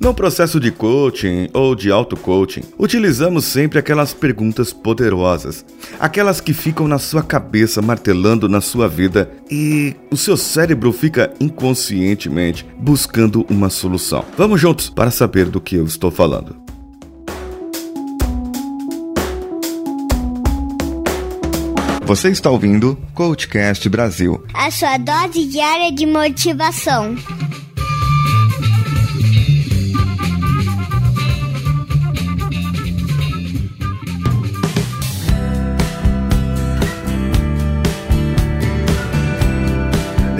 No processo de coaching ou de auto-coaching, utilizamos sempre aquelas perguntas poderosas, aquelas que ficam na sua cabeça martelando na sua vida e o seu cérebro fica inconscientemente buscando uma solução. Vamos juntos para saber do que eu estou falando. Você está ouvindo Coachcast Brasil a sua dose diária de motivação.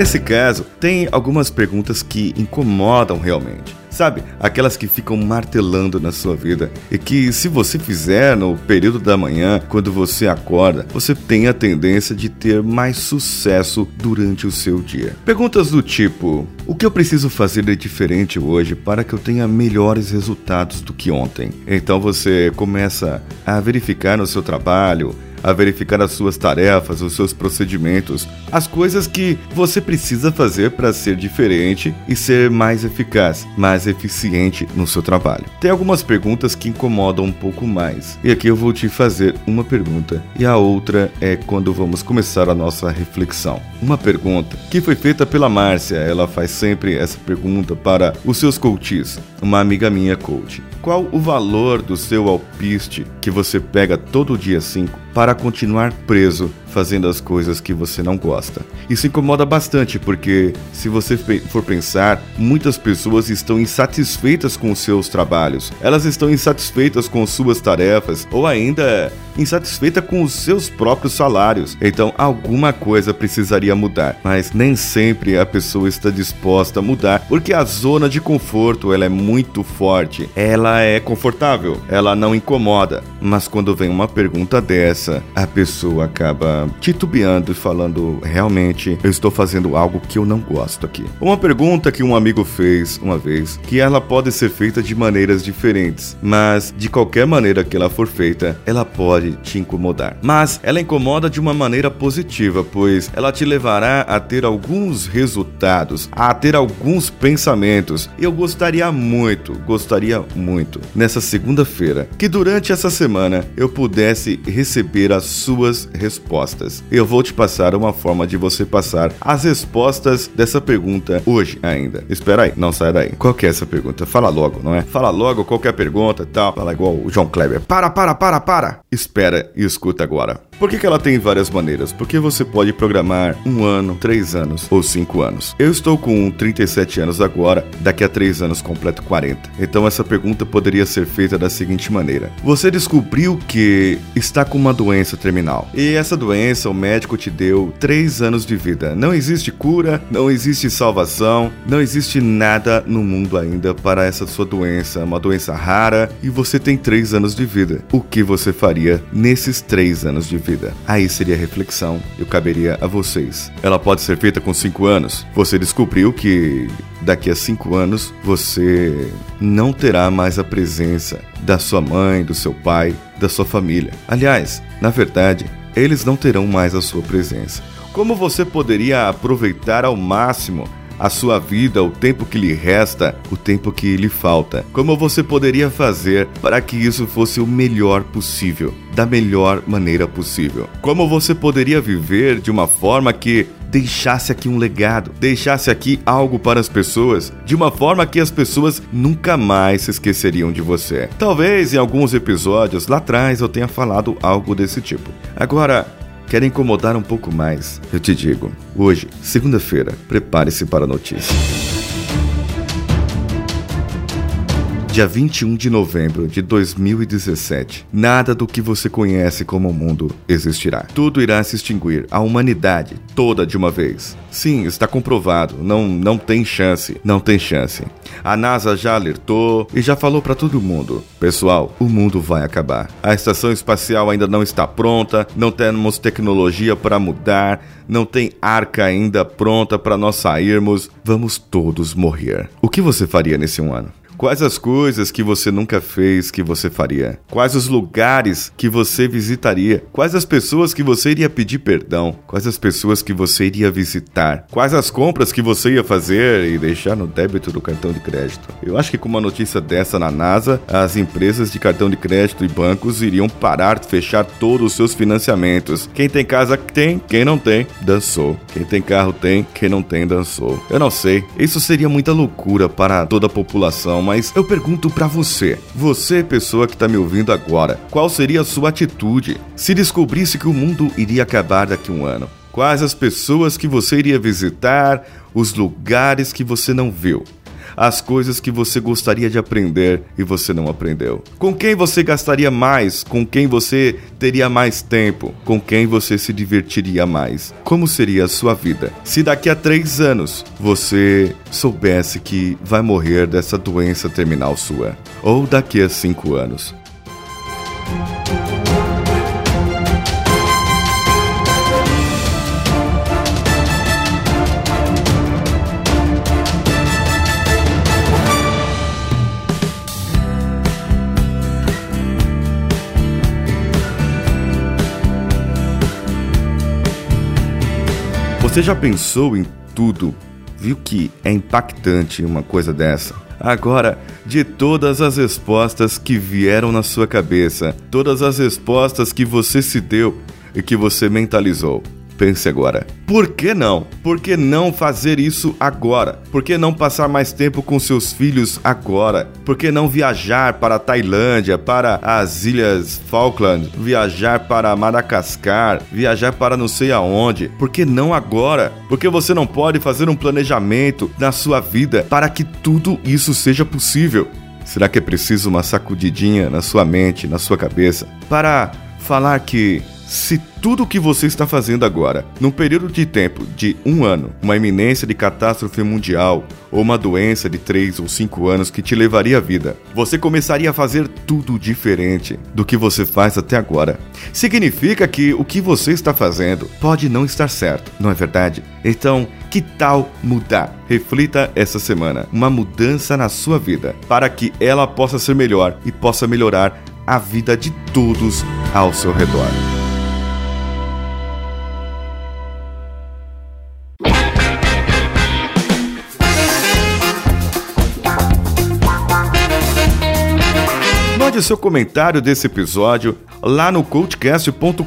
Nesse caso, tem algumas perguntas que incomodam realmente. Sabe, aquelas que ficam martelando na sua vida e que, se você fizer no período da manhã, quando você acorda, você tem a tendência de ter mais sucesso durante o seu dia. Perguntas do tipo: O que eu preciso fazer de diferente hoje para que eu tenha melhores resultados do que ontem? Então você começa a verificar no seu trabalho a verificar as suas tarefas, os seus procedimentos, as coisas que você precisa fazer para ser diferente e ser mais eficaz, mais eficiente no seu trabalho. Tem algumas perguntas que incomodam um pouco mais. E aqui eu vou te fazer uma pergunta e a outra é quando vamos começar a nossa reflexão. Uma pergunta que foi feita pela Márcia, ela faz sempre essa pergunta para os seus coaches, uma amiga minha coach. Qual o valor do seu alpiste que você pega todo dia 5 para continuar preso fazendo as coisas que você não gosta. Isso incomoda bastante porque, se você for pensar, muitas pessoas estão insatisfeitas com seus trabalhos, elas estão insatisfeitas com suas tarefas ou ainda insatisfeitas com os seus próprios salários. Então, alguma coisa precisaria mudar, mas nem sempre a pessoa está disposta a mudar porque a zona de conforto ela é muito forte. Ela é confortável, ela não incomoda, mas quando vem uma pergunta dessa, a pessoa acaba titubeando e falando: realmente, eu estou fazendo algo que eu não gosto aqui. Uma pergunta que um amigo fez uma vez, que ela pode ser feita de maneiras diferentes, mas de qualquer maneira que ela for feita, ela pode te incomodar. Mas ela incomoda de uma maneira positiva, pois ela te levará a ter alguns resultados, a ter alguns pensamentos. Eu gostaria muito, gostaria muito, nessa segunda-feira, que durante essa semana eu pudesse receber as suas respostas respostas. Eu vou te passar uma forma de você passar as respostas dessa pergunta hoje ainda. Espera aí, não sai daí. Qual que é essa pergunta? Fala logo, não é? Fala logo qualquer pergunta e tal. Fala igual o João Kleber. Para, para, para, para! Espera e escuta agora. Por que, que ela tem várias maneiras? Porque você pode programar um ano, três anos ou cinco anos. Eu estou com 37 anos agora, daqui a três anos completo 40. Então essa pergunta poderia ser feita da seguinte maneira: Você descobriu que está com uma doença terminal e essa doença o médico te deu três anos de vida. Não existe cura, não existe salvação, não existe nada no mundo ainda para essa sua doença, uma doença rara e você tem três anos de vida. O que você faria nesses três anos de vida? Aí seria a reflexão e caberia a vocês. Ela pode ser feita com 5 anos. Você descobriu que daqui a 5 anos você não terá mais a presença da sua mãe, do seu pai, da sua família. Aliás, na verdade, eles não terão mais a sua presença. Como você poderia aproveitar ao máximo a sua vida, o tempo que lhe resta, o tempo que lhe falta. Como você poderia fazer para que isso fosse o melhor possível, da melhor maneira possível? Como você poderia viver de uma forma que deixasse aqui um legado, deixasse aqui algo para as pessoas, de uma forma que as pessoas nunca mais se esqueceriam de você. Talvez em alguns episódios lá atrás eu tenha falado algo desse tipo. Agora, Quer incomodar um pouco mais? Eu te digo, hoje, segunda-feira, prepare-se para a notícia. Dia 21 de novembro de 2017, nada do que você conhece como mundo existirá. Tudo irá se extinguir, a humanidade toda de uma vez. Sim, está comprovado, não, não tem chance, não tem chance. A NASA já alertou e já falou para todo mundo: pessoal, o mundo vai acabar. A estação espacial ainda não está pronta, não temos tecnologia para mudar, não tem arca ainda pronta para nós sairmos. Vamos todos morrer. O que você faria nesse um ano? Quais as coisas que você nunca fez que você faria? Quais os lugares que você visitaria? Quais as pessoas que você iria pedir perdão? Quais as pessoas que você iria visitar? Quais as compras que você ia fazer e deixar no débito do cartão de crédito? Eu acho que com uma notícia dessa na NASA, as empresas de cartão de crédito e bancos iriam parar de fechar todos os seus financiamentos. Quem tem casa tem, quem não tem, dançou. Quem tem carro tem, quem não tem, dançou. Eu não sei, isso seria muita loucura para toda a população, mas eu pergunto para você, você pessoa que tá me ouvindo agora, qual seria a sua atitude se descobrisse que o mundo iria acabar daqui a um ano? Quais as pessoas que você iria visitar, os lugares que você não viu? As coisas que você gostaria de aprender e você não aprendeu? Com quem você gastaria mais? Com quem você teria mais tempo? Com quem você se divertiria mais? Como seria a sua vida se daqui a três anos você soubesse que vai morrer dessa doença terminal sua? Ou daqui a cinco anos? Você já pensou em tudo? Viu que é impactante uma coisa dessa? Agora, de todas as respostas que vieram na sua cabeça, todas as respostas que você se deu e que você mentalizou, Pense agora. Por que não? Por que não fazer isso agora? Por que não passar mais tempo com seus filhos agora? Por que não viajar para a Tailândia, para as Ilhas Falkland, viajar para Madagascar, viajar para não sei aonde? Por que não agora? Porque você não pode fazer um planejamento na sua vida para que tudo isso seja possível? Será que é preciso uma sacudidinha na sua mente, na sua cabeça, para falar que se tudo o que você está fazendo agora, num período de tempo de um ano, uma iminência de catástrofe mundial ou uma doença de três ou cinco anos que te levaria à vida, você começaria a fazer tudo diferente do que você faz até agora. Significa que o que você está fazendo pode não estar certo, não é verdade? Então, que tal mudar? Reflita essa semana uma mudança na sua vida para que ela possa ser melhor e possa melhorar a vida de todos ao seu redor. Mande seu comentário desse episódio lá no coachcast.com.br.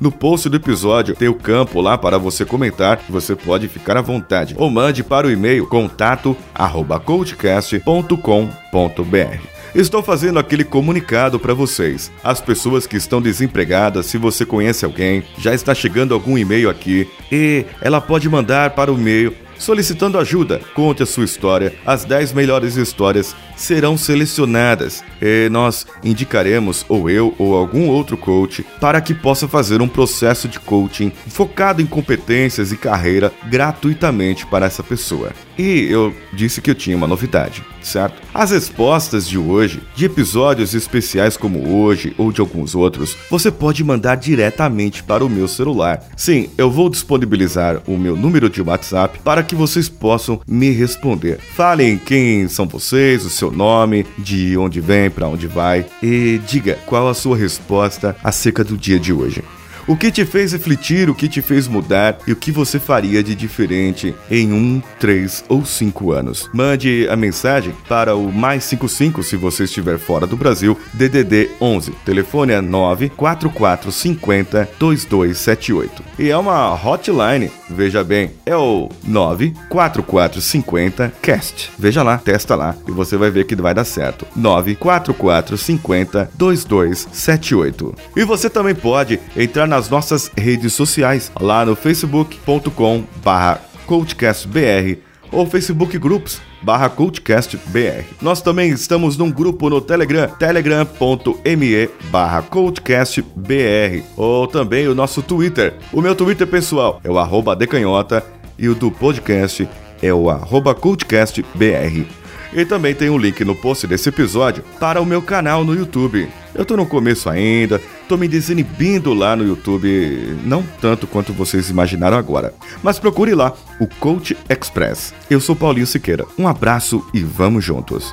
No post do episódio tem o campo lá para você comentar, você pode ficar à vontade. Ou mande para o e-mail contato@coachcast.com.br. Estou fazendo aquele comunicado para vocês. As pessoas que estão desempregadas, se você conhece alguém, já está chegando algum e-mail aqui e ela pode mandar para o e-mail solicitando ajuda. Conte a sua história. As 10 melhores histórias serão selecionadas e nós indicaremos, ou eu ou algum outro coach, para que possa fazer um processo de coaching focado em competências e carreira gratuitamente para essa pessoa. E eu disse que eu tinha uma novidade, certo? As respostas de hoje, de episódios especiais como hoje ou de alguns outros, você pode mandar diretamente para o meu celular. Sim, eu vou disponibilizar o meu número de WhatsApp para que vocês possam me responder. Falem quem são vocês, o seu nome, de onde vem, para onde vai e diga qual a sua resposta acerca do dia de hoje. O que te fez refletir, o que te fez mudar e o que você faria de diferente em um, três ou cinco anos. Mande a mensagem para o mais 55 se você estiver fora do Brasil, DDD 11. Telefone é 94450 2278. E é uma hotline, veja bem, é o 94450 cast. Veja lá, testa lá e você vai ver que vai dar certo. 94450 2278. E você também pode entrar na nas nossas redes sociais, lá no facebook.com barra coachcastbr ou Facebook Groups barra CoachCastBR. Nós também estamos num grupo no Telegram, telegram.me barra CoachCastBR ou também o nosso Twitter. O meu Twitter pessoal é o arroba decanhota e o do podcast é o arroba CoachCastBR. E também tem um link no post desse episódio para o meu canal no YouTube. Eu tô no começo ainda, tô me desinibindo lá no YouTube, não tanto quanto vocês imaginaram agora. Mas procure lá o Coach Express. Eu sou Paulinho Siqueira. Um abraço e vamos juntos.